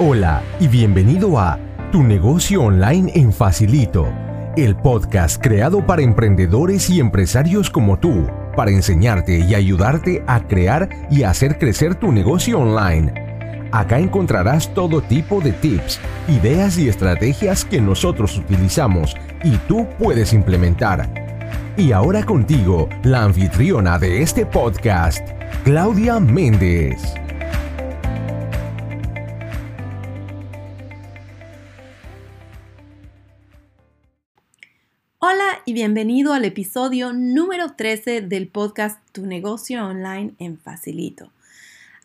Hola y bienvenido a Tu negocio online en Facilito, el podcast creado para emprendedores y empresarios como tú, para enseñarte y ayudarte a crear y hacer crecer tu negocio online. Acá encontrarás todo tipo de tips, ideas y estrategias que nosotros utilizamos y tú puedes implementar. Y ahora contigo, la anfitriona de este podcast, Claudia Méndez. Bienvenido al episodio número 13 del podcast Tu negocio online en Facilito.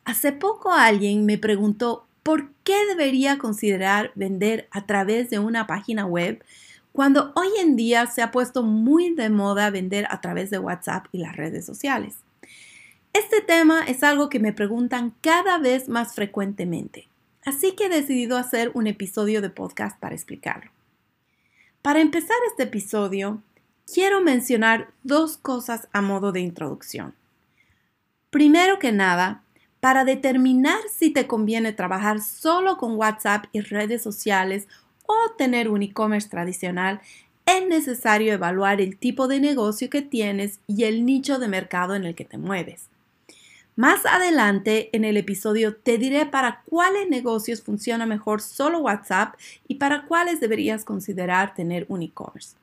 Hace poco alguien me preguntó por qué debería considerar vender a través de una página web cuando hoy en día se ha puesto muy de moda vender a través de WhatsApp y las redes sociales. Este tema es algo que me preguntan cada vez más frecuentemente, así que he decidido hacer un episodio de podcast para explicarlo. Para empezar este episodio, quiero mencionar dos cosas a modo de introducción. Primero que nada, para determinar si te conviene trabajar solo con WhatsApp y redes sociales o tener un e-commerce tradicional, es necesario evaluar el tipo de negocio que tienes y el nicho de mercado en el que te mueves. Más adelante en el episodio te diré para cuáles negocios funciona mejor solo WhatsApp y para cuáles deberías considerar tener un e-commerce.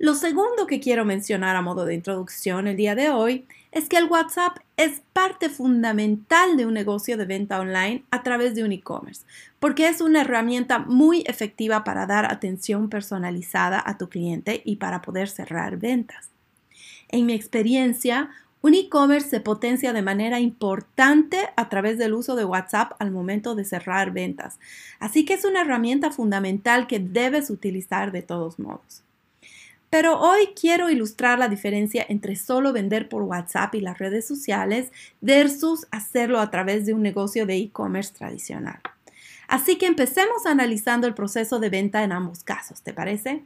Lo segundo que quiero mencionar a modo de introducción el día de hoy es que el WhatsApp es parte fundamental de un negocio de venta online a través de un e-commerce, porque es una herramienta muy efectiva para dar atención personalizada a tu cliente y para poder cerrar ventas. En mi experiencia, un e-commerce se potencia de manera importante a través del uso de WhatsApp al momento de cerrar ventas, así que es una herramienta fundamental que debes utilizar de todos modos. Pero hoy quiero ilustrar la diferencia entre solo vender por WhatsApp y las redes sociales versus hacerlo a través de un negocio de e-commerce tradicional. Así que empecemos analizando el proceso de venta en ambos casos, ¿te parece?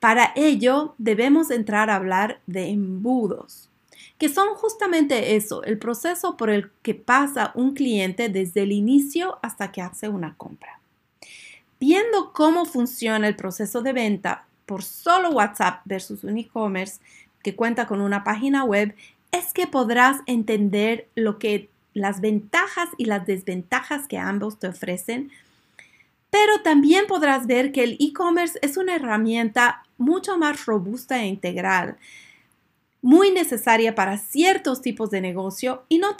Para ello debemos entrar a hablar de embudos que son justamente eso, el proceso por el que pasa un cliente desde el inicio hasta que hace una compra. Viendo cómo funciona el proceso de venta por solo WhatsApp versus un e-commerce que cuenta con una página web, es que podrás entender lo que las ventajas y las desventajas que ambos te ofrecen, pero también podrás ver que el e-commerce es una herramienta mucho más robusta e integral muy necesaria para ciertos tipos de negocio y no,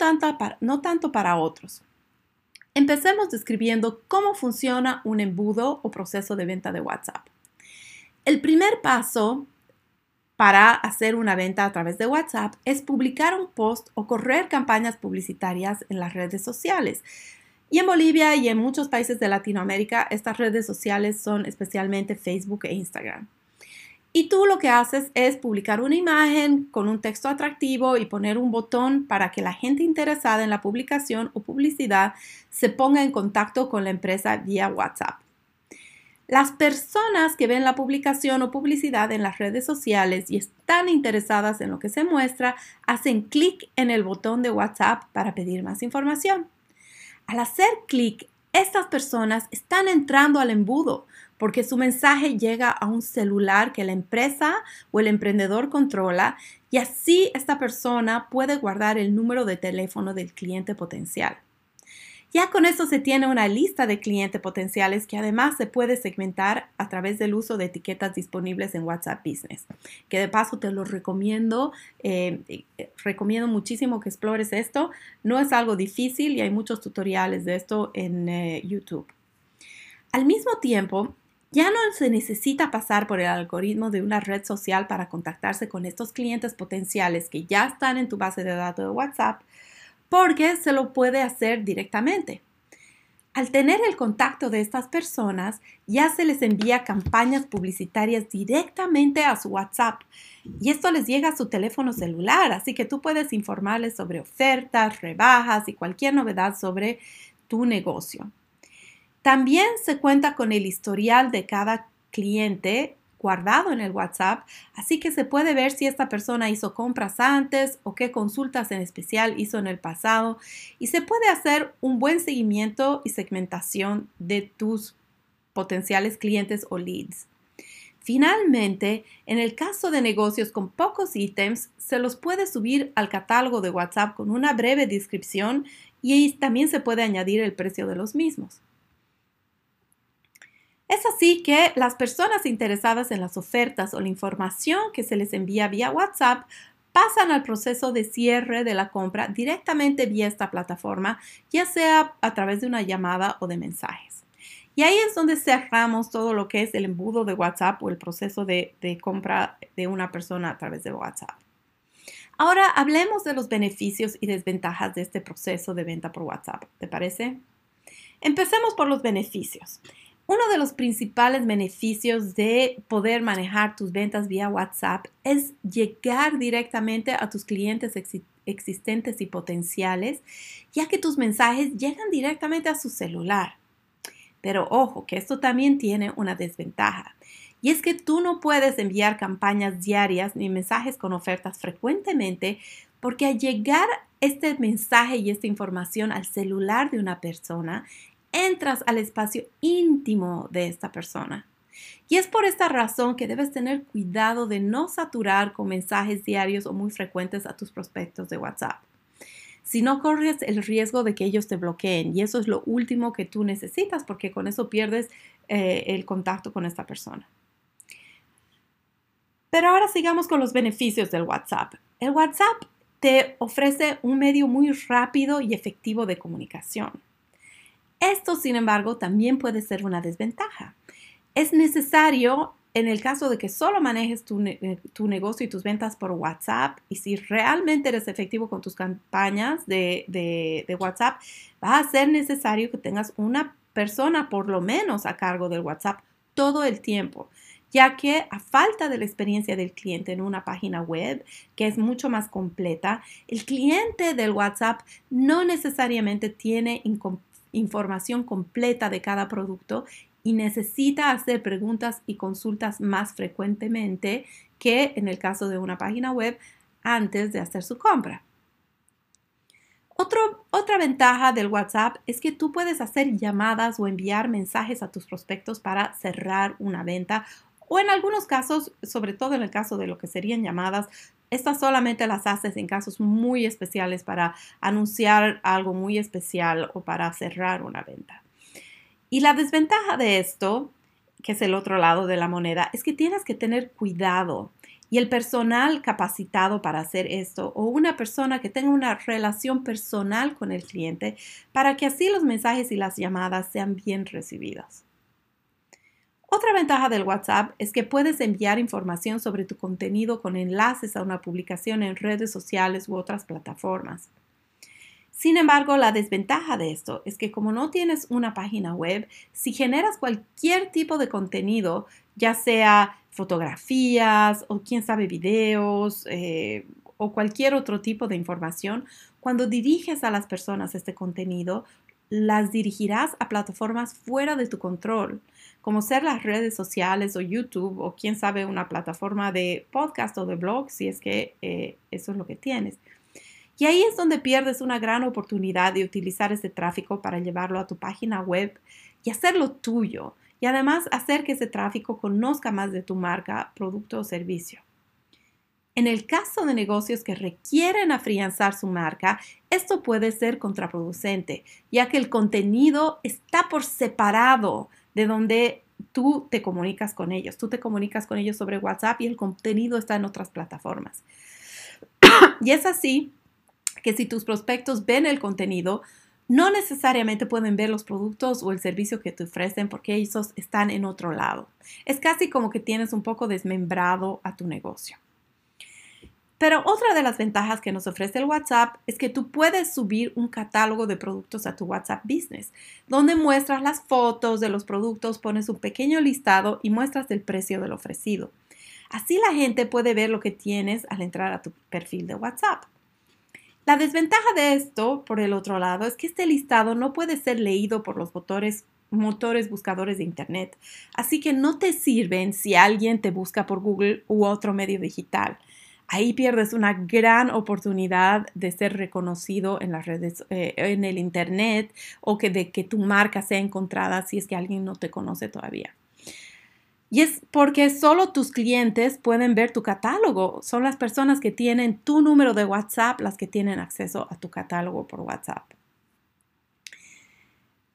no tanto para otros. Empecemos describiendo cómo funciona un embudo o proceso de venta de WhatsApp. El primer paso para hacer una venta a través de WhatsApp es publicar un post o correr campañas publicitarias en las redes sociales. Y en Bolivia y en muchos países de Latinoamérica, estas redes sociales son especialmente Facebook e Instagram. Y tú lo que haces es publicar una imagen con un texto atractivo y poner un botón para que la gente interesada en la publicación o publicidad se ponga en contacto con la empresa vía WhatsApp. Las personas que ven la publicación o publicidad en las redes sociales y están interesadas en lo que se muestra, hacen clic en el botón de WhatsApp para pedir más información. Al hacer clic, estas personas están entrando al embudo porque su mensaje llega a un celular que la empresa o el emprendedor controla y así esta persona puede guardar el número de teléfono del cliente potencial. Ya con eso se tiene una lista de clientes potenciales que además se puede segmentar a través del uso de etiquetas disponibles en WhatsApp Business, que de paso te lo recomiendo, eh, eh, recomiendo muchísimo que explores esto. No es algo difícil y hay muchos tutoriales de esto en eh, YouTube. Al mismo tiempo, ya no se necesita pasar por el algoritmo de una red social para contactarse con estos clientes potenciales que ya están en tu base de datos de WhatsApp, porque se lo puede hacer directamente. Al tener el contacto de estas personas, ya se les envía campañas publicitarias directamente a su WhatsApp y esto les llega a su teléfono celular, así que tú puedes informarles sobre ofertas, rebajas y cualquier novedad sobre tu negocio. También se cuenta con el historial de cada cliente guardado en el WhatsApp, así que se puede ver si esta persona hizo compras antes o qué consultas en especial hizo en el pasado y se puede hacer un buen seguimiento y segmentación de tus potenciales clientes o leads. Finalmente, en el caso de negocios con pocos ítems, se los puede subir al catálogo de WhatsApp con una breve descripción y también se puede añadir el precio de los mismos. Es así que las personas interesadas en las ofertas o la información que se les envía vía WhatsApp pasan al proceso de cierre de la compra directamente vía esta plataforma, ya sea a través de una llamada o de mensajes. Y ahí es donde cerramos todo lo que es el embudo de WhatsApp o el proceso de, de compra de una persona a través de WhatsApp. Ahora hablemos de los beneficios y desventajas de este proceso de venta por WhatsApp. ¿Te parece? Empecemos por los beneficios. Uno de los principales beneficios de poder manejar tus ventas vía WhatsApp es llegar directamente a tus clientes existentes y potenciales, ya que tus mensajes llegan directamente a su celular. Pero ojo, que esto también tiene una desventaja. Y es que tú no puedes enviar campañas diarias ni mensajes con ofertas frecuentemente porque al llegar este mensaje y esta información al celular de una persona, entras al espacio íntimo de esta persona. Y es por esta razón que debes tener cuidado de no saturar con mensajes diarios o muy frecuentes a tus prospectos de WhatsApp. Si no corres el riesgo de que ellos te bloqueen y eso es lo último que tú necesitas porque con eso pierdes eh, el contacto con esta persona. Pero ahora sigamos con los beneficios del WhatsApp. El WhatsApp te ofrece un medio muy rápido y efectivo de comunicación. Esto, sin embargo, también puede ser una desventaja. Es necesario, en el caso de que solo manejes tu, negocio y tus ventas por WhatsApp, y si realmente eres efectivo con tus campañas de, de WhatsApp, va a ser necesario que tengas una persona por lo menos a cargo del WhatsApp todo el tiempo ya que a falta de la experiencia del cliente en una página web, que es mucho más completa, el cliente del WhatsApp no necesariamente tiene información completa de cada producto y necesita hacer preguntas y consultas más frecuentemente que en el caso de una página web antes de hacer su compra. otra ventaja del WhatsApp es que tú puedes hacer llamadas o enviar mensajes a tus prospectos para cerrar una venta o en algunos casos, sobre todo en el caso de lo que serían llamadas, estas solamente las haces en casos muy especiales para anunciar algo muy especial o para cerrar una venta. Y la desventaja de esto, que es el otro lado de la moneda, es que tienes que tener cuidado y el personal capacitado para hacer esto o una persona que tenga una relación personal con el cliente para que así los mensajes y las llamadas sean bien recibidos. Otra ventaja del WhatsApp es que puedes enviar información sobre tu contenido con enlaces a una publicación en redes sociales u otras plataformas. Sin embargo, la desventaja de esto es que como no tienes una página web, si generas cualquier tipo de contenido, ya sea fotografías o quién sabe videos eh, o cualquier otro tipo de información, cuando diriges a las personas este contenido, las dirigirás a plataformas fuera de tu control, como ser las redes sociales o YouTube o quién sabe una plataforma de podcast o de blog, si es que eh, eso es lo que tienes. Y ahí es donde pierdes una gran oportunidad de utilizar ese tráfico para llevarlo a tu página web y hacerlo tuyo. Y además hacer que ese tráfico conozca más de tu marca, producto o servicio. En el caso de negocios que requieren afianzar su marca, esto puede ser contraproducente, ya que el contenido está por separado de donde tú te comunicas con ellos. Tú te comunicas con ellos sobre WhatsApp y el contenido está en otras plataformas. y es así que si tus prospectos ven el contenido, no necesariamente pueden ver los productos o el servicio que te ofrecen porque ellos están en otro lado. Es casi como que tienes un poco desmembrado a tu negocio. Pero otra de las ventajas que nos ofrece el WhatsApp es que tú puedes subir un catálogo de productos a tu WhatsApp Business, donde muestras las fotos de los productos, pones un pequeño listado y muestras el precio del ofrecido. Así la gente puede ver lo que tienes al entrar a tu perfil de WhatsApp. La desventaja de esto, por el otro lado, es que este listado no puede ser leído por los motores buscadores de Internet, así que no te sirven si alguien te busca por Google u otro medio digital. Ahí pierdes una gran oportunidad de ser reconocido en las redes, eh, en el Internet o que de que tu marca sea encontrada si es que alguien no te conoce todavía. Y es porque solo tus clientes pueden ver tu catálogo. Son las personas que tienen tu número de WhatsApp las que tienen acceso a tu catálogo por WhatsApp.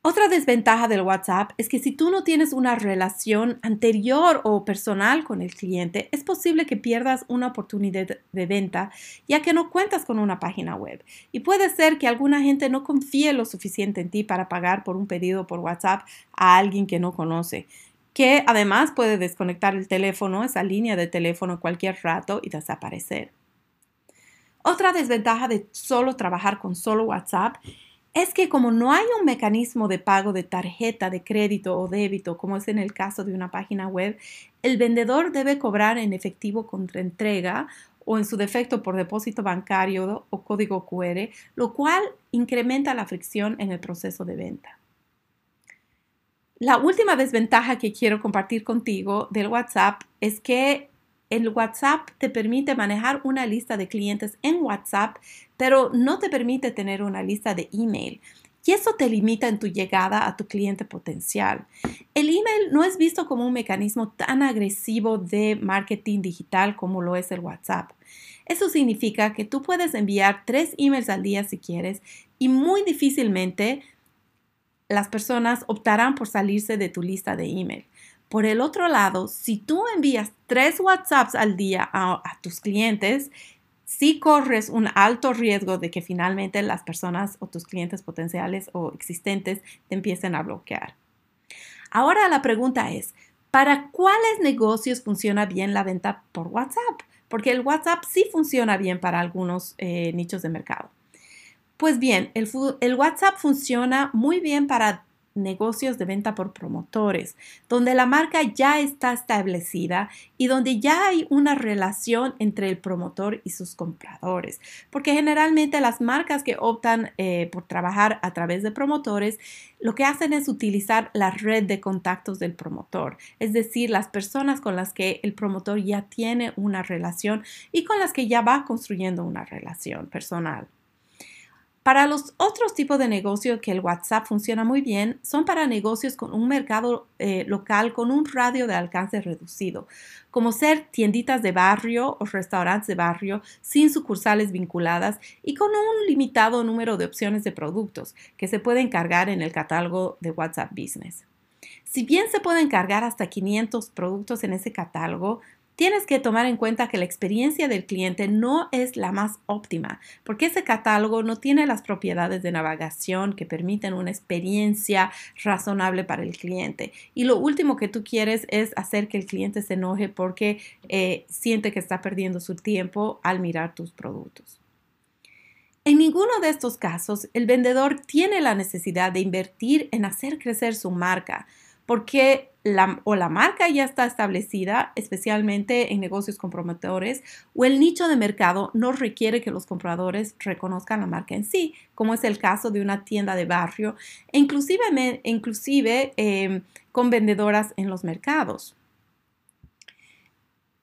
Otra desventaja del WhatsApp es que si tú no tienes una relación anterior o personal con el cliente, es posible que pierdas una oportunidad de venta ya que no cuentas con una página web. Y puede ser que alguna gente no confíe lo suficiente en ti para pagar por un pedido por WhatsApp a alguien que no conoce que además puede desconectar el teléfono, esa línea de teléfono cualquier rato y desaparecer. Otra desventaja de solo trabajar con solo WhatsApp es que como no hay un mecanismo de pago de tarjeta de crédito o débito, como es en el caso de una página web, el vendedor debe cobrar en efectivo contra entrega o en su defecto por depósito bancario o código QR, lo cual incrementa la fricción en el proceso de venta. La última desventaja que quiero compartir contigo del WhatsApp es que el WhatsApp te permite manejar una lista de clientes en WhatsApp, pero no te permite tener una lista de email. Y eso te limita en tu llegada a tu cliente potencial. El email no es visto como un mecanismo tan agresivo de marketing digital como lo es el WhatsApp. Eso significa que tú puedes enviar tres emails al día si quieres y muy difícilmente las personas optarán por salirse de tu lista de email. Por el otro lado, si tú envías tres WhatsApps al día a, tus clientes, sí corres un alto riesgo de que finalmente las personas o tus clientes potenciales o existentes te empiecen a bloquear. Ahora la pregunta es, ¿para cuáles negocios funciona bien la venta por WhatsApp? Porque el WhatsApp sí funciona bien para algunos eh, nichos de mercado. Pues bien, el, WhatsApp funciona muy bien para negocios de venta por promotores, donde la marca ya está establecida y donde ya hay una relación entre el promotor y sus compradores, porque generalmente las marcas que optan eh, por trabajar a través de promotores, lo que hacen es utilizar la red de contactos del promotor, es decir, las personas con las que el promotor ya tiene una relación y con las que ya va construyendo una relación personal. Para los otros tipos de negocios que el WhatsApp funciona muy bien, son para negocios con un mercado eh, local con un radio de alcance reducido, como ser tienditas de barrio o restaurantes de barrio sin sucursales vinculadas y con un limitado número de opciones de productos que se pueden cargar en el catálogo de WhatsApp Business. Si bien se pueden cargar hasta 500 productos en ese catálogo, Tienes que tomar en cuenta que la experiencia del cliente no es la más óptima, porque ese catálogo no tiene las propiedades de navegación que permiten una experiencia razonable para el cliente. Y lo último que tú quieres es hacer que el cliente se enoje porque eh, siente que está perdiendo su tiempo al mirar tus productos. En ninguno de estos casos, el vendedor tiene la necesidad de invertir en hacer crecer su marca, porque la, o la marca ya está establecida, especialmente en negocios comprometedores, o el nicho de mercado no requiere que los compradores reconozcan la marca en sí, como es el caso de una tienda de barrio, e inclusive, inclusive em, con vendedoras en los mercados.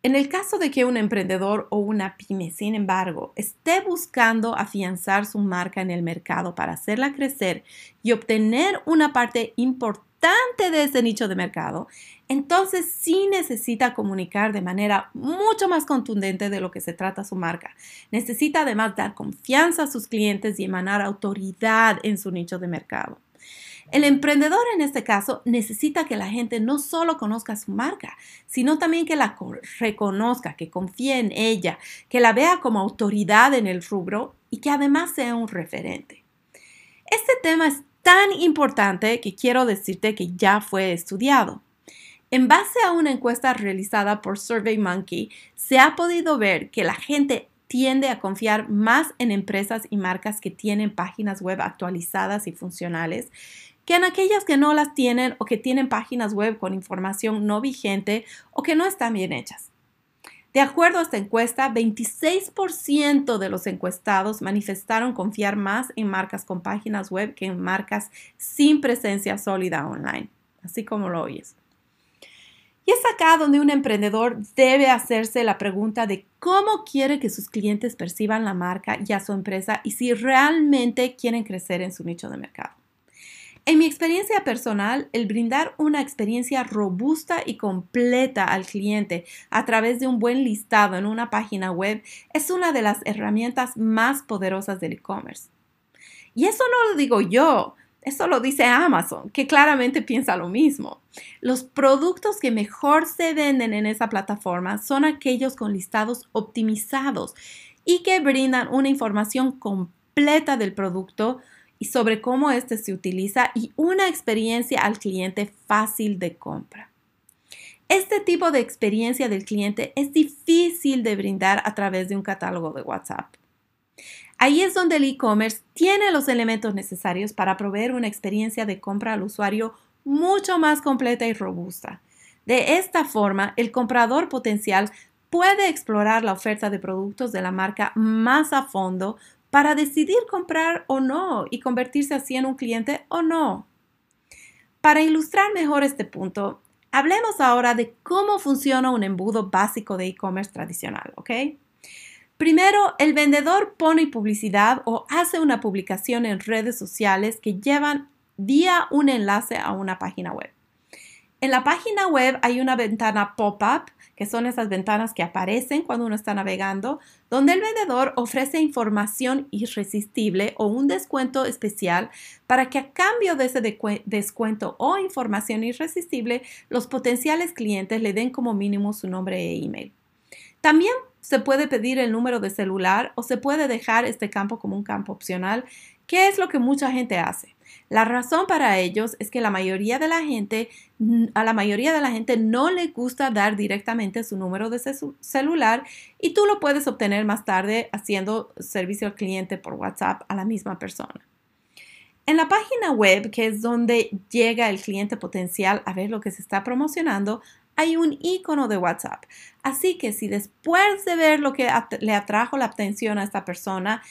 En el caso de que un emprendedor o una pyme, sin embargo, esté buscando afianzar su marca en el mercado para hacerla crecer y obtener una parte importante de ese nicho de mercado, entonces sí necesita comunicar de manera mucho más contundente de lo que se trata su marca. Necesita además dar confianza a sus clientes y emanar autoridad en su nicho de mercado. El emprendedor en este caso necesita que la gente no solo conozca su marca, sino también que la reconozca, que confíe en ella, que la vea como autoridad en el rubro y que además sea un referente. Este tema es tan importante que quiero decirte que ya fue estudiado. En base a una encuesta realizada por SurveyMonkey, se ha podido ver que la gente tiende a confiar más en empresas y marcas que tienen páginas web actualizadas y funcionales que en aquellas que no las tienen o que tienen páginas web con información no vigente o que no están bien hechas. De acuerdo a esta encuesta, 26% de los encuestados manifestaron confiar más en marcas con páginas web que en marcas sin presencia sólida online, así como lo oyes. Y es acá donde un emprendedor debe hacerse la pregunta de cómo quiere que sus clientes perciban la marca y a su empresa y si realmente quieren crecer en su nicho de mercado. En mi experiencia personal, el brindar una experiencia robusta y completa al cliente a través de un buen listado en una página web es una de las herramientas más poderosas del e-commerce. Y eso no lo digo yo, eso lo dice Amazon, que claramente piensa lo mismo. Los productos que mejor se venden en esa plataforma son aquellos con listados optimizados y que brindan una información completa del producto y sobre cómo éste se utiliza y una experiencia al cliente fácil de compra. Este tipo de experiencia del cliente es difícil de brindar a través de un catálogo de WhatsApp. Ahí es donde el e-commerce tiene los elementos necesarios para proveer una experiencia de compra al usuario mucho más completa y robusta. De esta forma, el comprador potencial puede explorar la oferta de productos de la marca más a fondo para decidir comprar o no y convertirse así en un cliente o no. Para ilustrar mejor este punto, hablemos ahora de cómo funciona un embudo básico de e-commerce tradicional, ¿ok? Primero, el vendedor pone publicidad o hace una publicación en redes sociales que llevan vía un enlace a una página web. En la página web hay una ventana pop-up que son esas ventanas que aparecen cuando uno está navegando, donde el vendedor ofrece información irresistible o un descuento especial para que a cambio de ese descuento o información irresistible, los potenciales clientes le den como mínimo su nombre e email. También se puede pedir el número de celular o se puede dejar este campo como un campo opcional, que es lo que mucha gente hace. La razón para ellos es que la mayoría de la gente, a la mayoría de la gente no le gusta dar directamente su número de celular y tú lo puedes obtener más tarde haciendo servicio al cliente por WhatsApp a la misma persona. En la página web, que es donde llega el cliente potencial a ver lo que se está promocionando, hay un icono de WhatsApp. Así que si después de ver lo que le atrajo la atención a esta persona,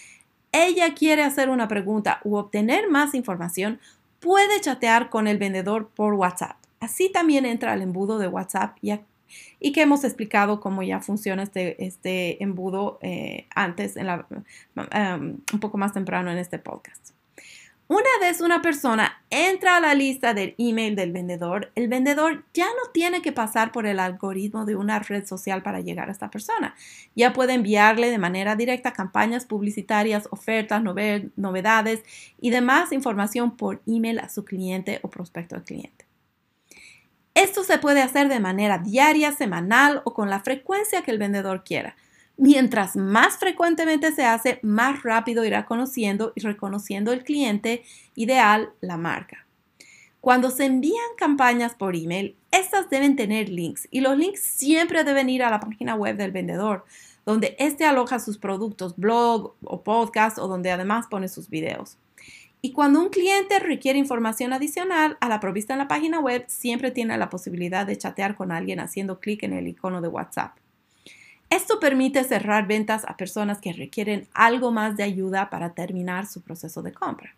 ella quiere hacer una pregunta u obtener más información, puede chatear con el vendedor por WhatsApp. Así también entra al embudo de WhatsApp y, que hemos explicado cómo ya funciona este, este embudo eh, antes, en la, um, un poco más temprano en este podcast. Una vez una persona entra a la lista del email del vendedor, el vendedor ya no tiene que pasar por el algoritmo de una red social para llegar a esta persona. Ya puede enviarle de manera directa campañas publicitarias, ofertas, novedades y demás información por email a su cliente o prospecto de cliente. Esto se puede hacer de manera diaria, semanal o con la frecuencia que el vendedor quiera. Mientras más frecuentemente se hace, más rápido irá conociendo y reconociendo el cliente ideal, la marca. Cuando se envían campañas por email, estas deben tener links y los links siempre deben ir a la página web del vendedor, donde éste aloja sus productos, blog o podcast o donde además pone sus videos. Y cuando un cliente requiere información adicional a la provista en la página web, siempre tiene la posibilidad de chatear con alguien haciendo clic en el icono de WhatsApp. Esto permite cerrar ventas a personas que requieren algo más de ayuda para terminar su proceso de compra.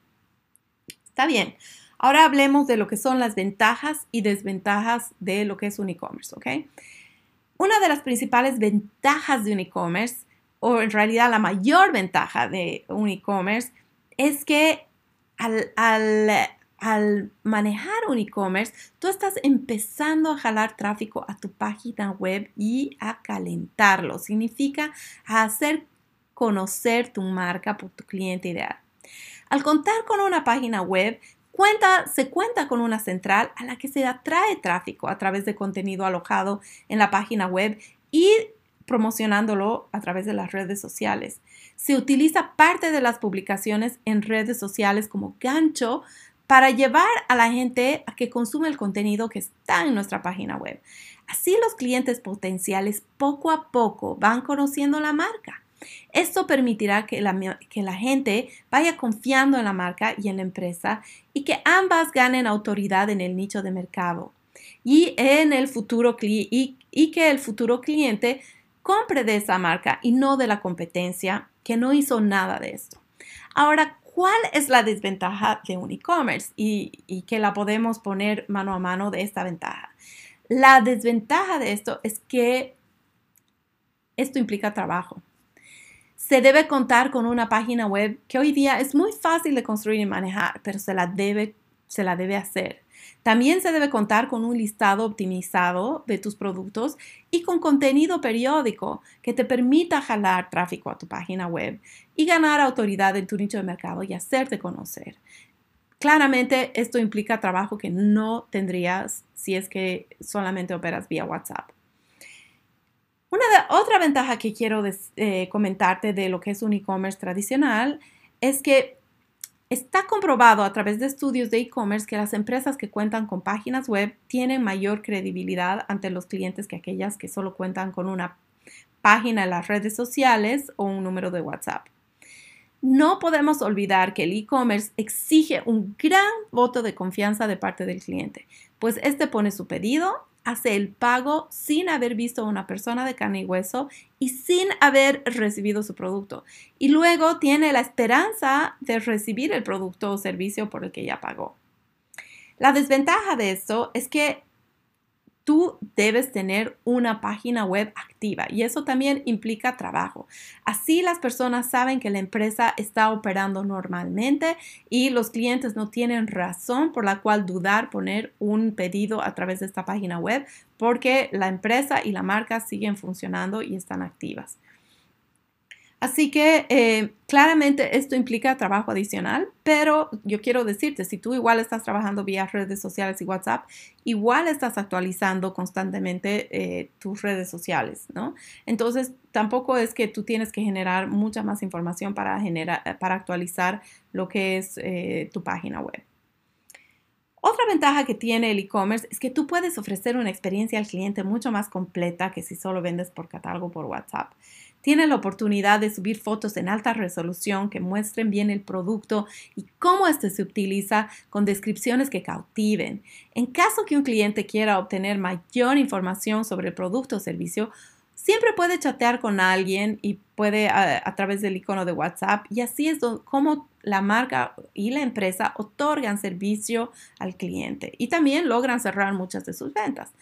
Está bien. Ahora hablemos de lo que son las ventajas y desventajas de lo que es un e-commerce, ¿ok? Una de las principales ventajas de un e-commerce, o en realidad la mayor ventaja de un e-commerce, es que al, al al manejar un e-commerce, tú estás empezando a jalar tráfico a tu página web y a calentarlo. Significa hacer conocer tu marca por tu cliente ideal. Al contar con una página web, se cuenta con una central a la que se atrae tráfico a través de contenido alojado en la página web y promocionándolo a través de las redes sociales. Se utiliza parte de las publicaciones en redes sociales como gancho para llevar a la gente a que consume el contenido que está en nuestra página web. Así los clientes potenciales poco a poco van conociendo la marca. Esto permitirá que la, que la, gente vaya confiando en la marca y en la empresa y que ambas ganen autoridad en el nicho de mercado y, en el futuro, y, y que el futuro cliente compre de esa marca y no de la competencia que no hizo nada de esto. Ahora, ¿cuál es la desventaja de un e-commerce y, y que la podemos poner mano a mano de esta ventaja? La desventaja de esto es que esto implica trabajo. Se debe contar con una página web que hoy día es muy fácil de construir y manejar, pero se la debe, se la debe hacer. También se debe contar con un listado optimizado de tus productos y con contenido periódico que te permita jalar tráfico a tu página web y ganar autoridad en tu nicho de mercado y hacerte conocer. Claramente esto implica trabajo que no tendrías si es que solamente operas vía WhatsApp. Una otra ventaja que quiero eh, comentarte de lo que es un e-commerce tradicional es que Está comprobado a través de estudios de e-commerce que las empresas que cuentan con páginas web tienen mayor credibilidad ante los clientes que aquellas que solo cuentan con una página en las redes sociales o un número de WhatsApp. No podemos olvidar que el e-commerce exige un gran voto de confianza de parte del cliente, pues este pone su pedido hace el pago sin haber visto a una persona de carne y hueso y sin haber recibido su producto. Y luego tiene la esperanza de recibir el producto o servicio por el que ya pagó. La desventaja de esto es que tú debes tener una página web activa y eso también implica trabajo. Así las personas saben que la empresa está operando normalmente y los clientes no tienen razón por la cual dudar poner un pedido a través de esta página web porque la empresa y la marca siguen funcionando y están activas. Así que eh, claramente esto implica trabajo adicional, pero yo quiero decirte, si tú igual estás trabajando vía redes sociales y WhatsApp, igual estás actualizando constantemente eh, tus redes sociales, ¿no? Entonces, tampoco es que tú tienes que generar mucha más información para, generar, para actualizar lo que es eh, tu página web. Otra ventaja que tiene el e-commerce es que tú puedes ofrecer una experiencia al cliente mucho más completa que si solo vendes por catálogo por WhatsApp. Tiene la oportunidad de subir fotos en alta resolución que muestren bien el producto y cómo este se utiliza con descripciones que cautiven. En caso que un cliente quiera obtener mayor información sobre el producto o servicio, siempre puede chatear con alguien y puede a, través del icono de WhatsApp y así es como la marca y la empresa otorgan servicio al cliente y también logran cerrar muchas de sus ventas.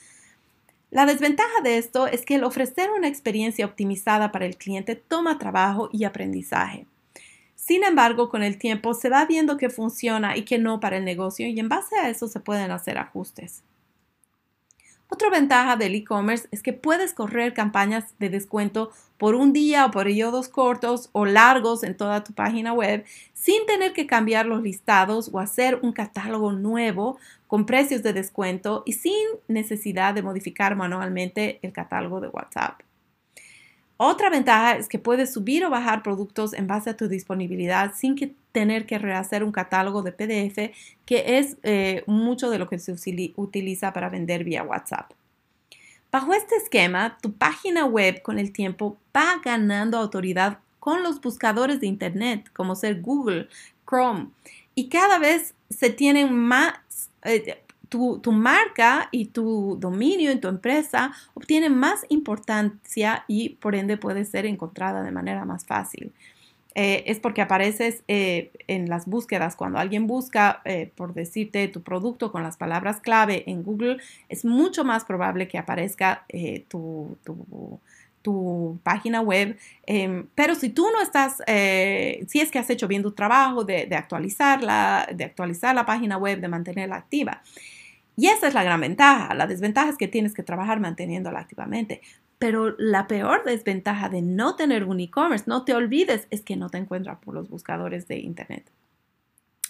La desventaja de esto es que el ofrecer una experiencia optimizada para el cliente toma trabajo y aprendizaje. Sin embargo, con el tiempo se va viendo que funciona y que no para el negocio y en base a eso se pueden hacer ajustes. Otra ventaja del e-commerce es que puedes correr campañas de descuento por un día o por periodos cortos o largos en toda tu página web sin tener que cambiar los listados o hacer un catálogo nuevo con precios de descuento y sin necesidad de modificar manualmente el catálogo de WhatsApp. Otra ventaja es que puedes subir o bajar productos en base a tu disponibilidad sin que tener que rehacer un catálogo de PDF, que es eh, mucho de lo que se utiliza para vender vía WhatsApp. Bajo este esquema, tu página web con el tiempo va ganando autoridad con los buscadores de Internet, como ser Google, Chrome, y cada vez se tienen más, eh, tu, marca y tu dominio en tu empresa obtienen más importancia y por ende puede ser encontrada de manera más fácil. Eh, es porque apareces eh, en las búsquedas. Cuando alguien busca, por decirte, tu producto con las palabras clave en Google, es mucho más probable que aparezca tu, página web. Em, pero si tú no estás, si es que has hecho bien tu trabajo de, de, actualizarla, de actualizar la página web, de mantenerla activa, y esa es la gran ventaja. La desventaja es que tienes que trabajar manteniéndola activamente. Pero la peor desventaja de no tener un e-commerce, no te olvides, es que no te encuentras por los buscadores de Internet.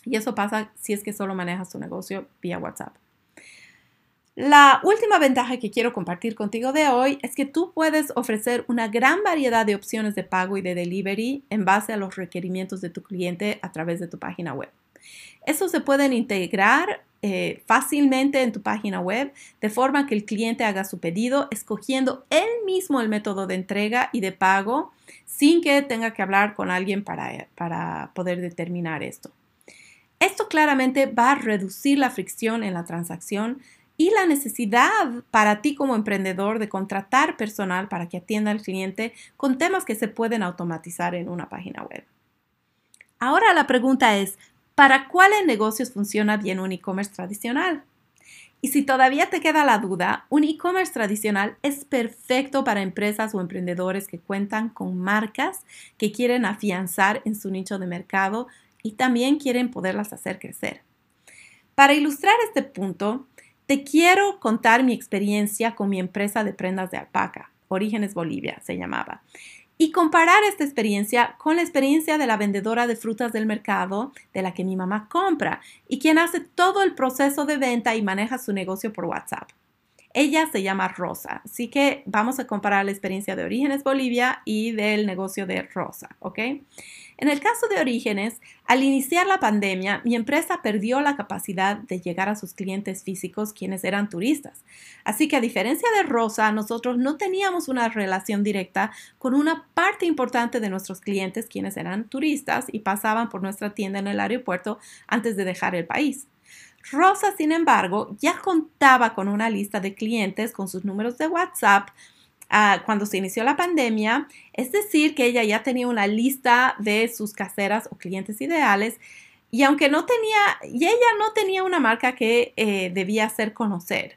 Y eso pasa si es que solo manejas tu negocio vía WhatsApp. La última ventaja que quiero compartir contigo de hoy es que tú puedes ofrecer una gran variedad de opciones de pago y de delivery en base a los requerimientos de tu cliente a través de tu página web. Eso se pueden integrar eh, fácilmente en tu página web, de forma que el cliente haga su pedido escogiendo él mismo el método de entrega y de pago sin que tenga que hablar con alguien para, para poder determinar esto. Esto claramente va a reducir la fricción en la transacción y la necesidad para ti como emprendedor de contratar personal para que atienda al cliente con temas que se pueden automatizar en una página web. Ahora la pregunta es, ¿para cuáles negocios funciona bien un e-commerce tradicional? Y si todavía te queda la duda, un e-commerce tradicional es perfecto para empresas o emprendedores que cuentan con marcas que quieren afianzar en su nicho de mercado y también quieren poderlas hacer crecer. Para ilustrar este punto, te quiero contar mi experiencia con mi empresa de prendas de alpaca, Orígenes Bolivia se llamaba, y comparar esta experiencia con la experiencia de la vendedora de frutas del mercado de la que mi mamá compra y quien hace todo el proceso de venta y maneja su negocio por WhatsApp. Ella se llama Rosa, así que vamos a comparar la experiencia de Orígenes Bolivia y del negocio de Rosa, ¿ok? En el caso de Orígenes, al iniciar la pandemia, mi empresa perdió la capacidad de llegar a sus clientes físicos, quienes eran turistas. Así que a diferencia de Rosa, nosotros no teníamos una relación directa con una parte importante de nuestros clientes, quienes eran turistas y pasaban por nuestra tienda en el aeropuerto antes de dejar el país. Rosa, sin embargo, ya contaba con una lista de clientes con sus números de WhatsApp cuando se inició la pandemia, es decir, que ella ya tenía una lista de sus caseras o clientes ideales y aunque no tenía, y ella no tenía una marca que eh, debía hacer conocer.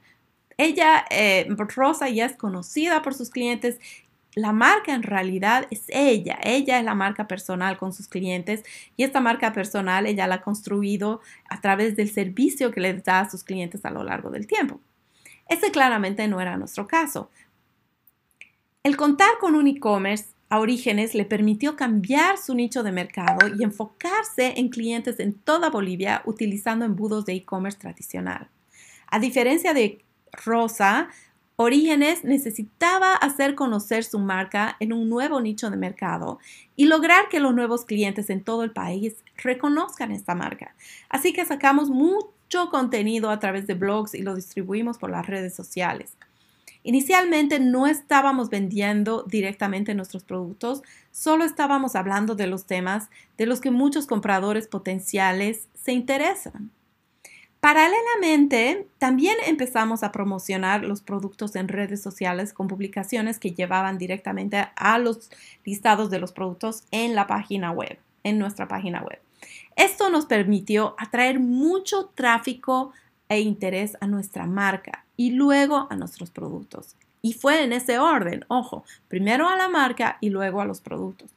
Ella, eh, Rosa, ya es conocida por sus clientes. La marca en realidad es ella. Ella es la marca personal con sus clientes y esta marca personal ella la ha construido a través del servicio que le da a sus clientes a lo largo del tiempo. Ese claramente no era nuestro caso. El contar con un e-commerce a Orígenes le permitió cambiar su nicho de mercado y enfocarse en clientes en toda Bolivia utilizando embudos de e-commerce tradicional. A diferencia de Rosa, Orígenes necesitaba hacer conocer su marca en un nuevo nicho de mercado y lograr que los nuevos clientes en todo el país reconozcan esta marca. Así que sacamos mucho contenido a través de blogs y lo distribuimos por las redes sociales. Inicialmente no estábamos vendiendo directamente nuestros productos, solo estábamos hablando de los temas de los que muchos compradores potenciales se interesan. Paralelamente, también empezamos a promocionar los productos en redes sociales con publicaciones que llevaban directamente a los listados de los productos en la página web, en nuestra página web. Esto nos permitió atraer mucho tráfico e interés a nuestra marca y luego a nuestros productos. Y fue en ese orden, ojo, primero a la marca y luego a los productos.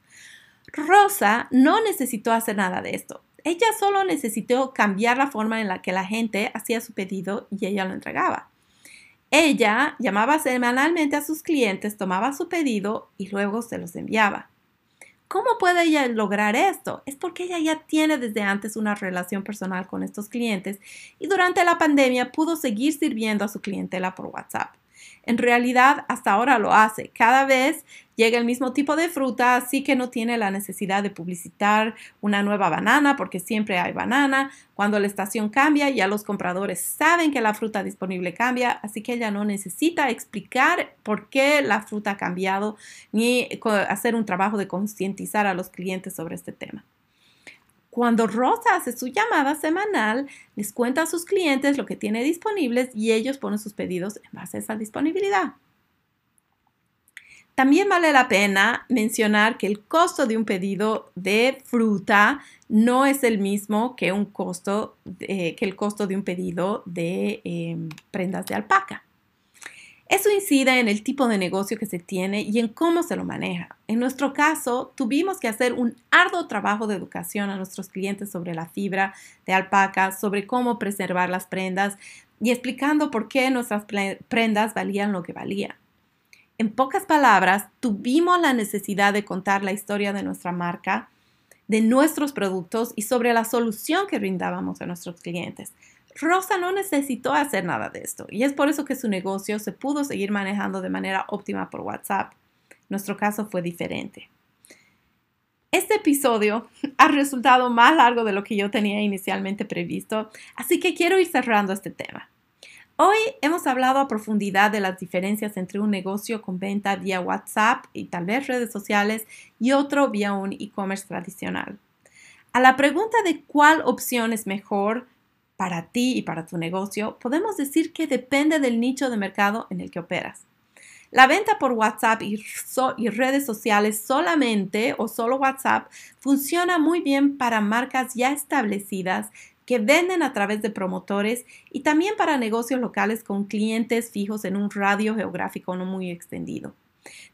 Rosa no necesitó hacer nada de esto. Ella solo necesitó cambiar la forma en la que la gente hacía su pedido y ella lo entregaba. Ella llamaba semanalmente a sus clientes, tomaba su pedido y luego se los enviaba. ¿Cómo puede ella lograr esto? Es porque ella ya tiene desde antes una relación personal con estos clientes y durante la pandemia pudo seguir sirviendo a su clientela por WhatsApp. En realidad, hasta ahora lo hace. Cada vez llega el mismo tipo de fruta, así que no tiene la necesidad de publicitar una nueva banana porque siempre hay banana. Cuando la estación cambia, ya los compradores saben que la fruta disponible cambia, así que ella no necesita explicar por qué la fruta ha cambiado ni hacer un trabajo de concientizar a los clientes sobre este tema. Cuando Rosa hace su llamada semanal, les cuenta a sus clientes lo que tiene disponibles y ellos ponen sus pedidos en base a esa disponibilidad. También vale la pena mencionar que el costo de un pedido de fruta no es el mismo que, un costo, que el costo de un pedido de em, prendas de alpaca. Eso incide en el tipo de negocio que se tiene y en cómo se lo maneja. En nuestro caso, tuvimos que hacer un arduo trabajo de educación a nuestros clientes sobre la fibra de alpaca, sobre cómo preservar las prendas y explicando por qué nuestras prendas valían lo que valían. En pocas palabras, tuvimos la necesidad de contar la historia de nuestra marca, de nuestros productos y sobre la solución que brindábamos a nuestros clientes. Rosa no necesitó hacer nada de esto y es por eso que su negocio se pudo seguir manejando de manera óptima por WhatsApp. Nuestro caso fue diferente. Este episodio ha resultado más largo de lo que yo tenía inicialmente previsto, así que quiero ir cerrando este tema. Hoy hemos hablado a profundidad de las diferencias entre un negocio con venta vía WhatsApp y tal vez redes sociales y otro vía un e-commerce tradicional. A la pregunta de cuál opción es mejor, para ti y para tu negocio, podemos decir que depende del nicho de mercado en el que operas. La venta por WhatsApp y, redes sociales solamente o solo WhatsApp funciona muy bien para marcas ya establecidas que venden a través de promotores y también para negocios locales con clientes fijos en un radio geográfico no muy extendido,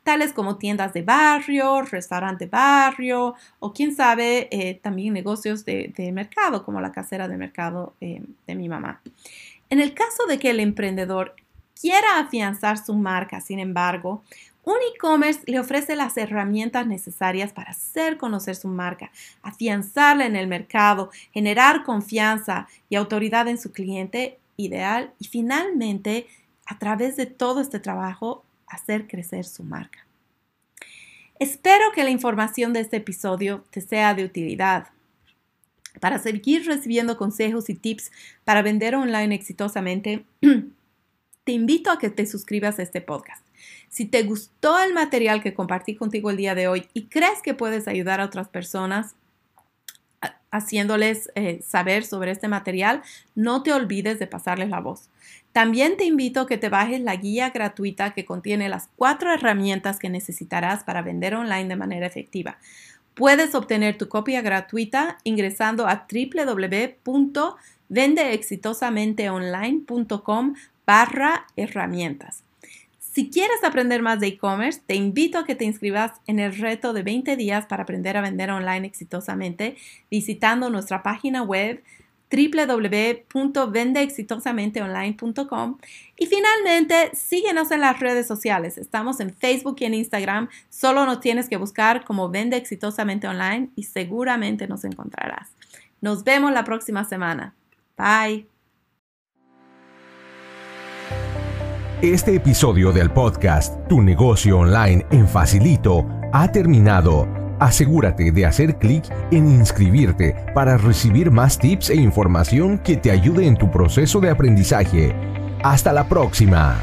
tales como tiendas de barrio, restaurante de barrio o quién sabe, eh, también negocios de, mercado como la casera de mercado eh, de mi mamá. En el caso de que el emprendedor quiera afianzar su marca, sin embargo, un e-commerce le ofrece las herramientas necesarias para hacer conocer su marca, afianzarla en el mercado, generar confianza y autoridad en su cliente ideal y finalmente, a través de todo este trabajo, hacer crecer su marca. Espero que la información de este episodio te sea de utilidad. Para seguir recibiendo consejos y tips para vender online exitosamente, te invito a que te suscribas a este podcast. Si te gustó el material que compartí contigo el día de hoy y crees que puedes ayudar a otras personas haciéndoles eh, saber sobre este material, no te olvides de pasarles la voz. También te invito a que te bajes la guía gratuita que contiene las cuatro herramientas que necesitarás para vender online de manera efectiva. Puedes obtener tu copia gratuita ingresando a www.vendeexitosamenteonline.com barra herramientas. Si quieres aprender más de e-commerce, te invito a que te inscribas en el reto de 20 días para aprender a vender online exitosamente visitando nuestra página web www.vendeexitosamenteonline.com y finalmente síguenos en las redes sociales. Estamos en Facebook y en Instagram. Solo nos tienes que buscar como Vende Exitosamente Online y seguramente nos encontrarás. Nos vemos la próxima semana. Bye. Este episodio del podcast Tu negocio online en Facilito ha terminado. Asegúrate de hacer clic en inscribirte para recibir más tips e información que te ayude en tu proceso de aprendizaje. Hasta la próxima.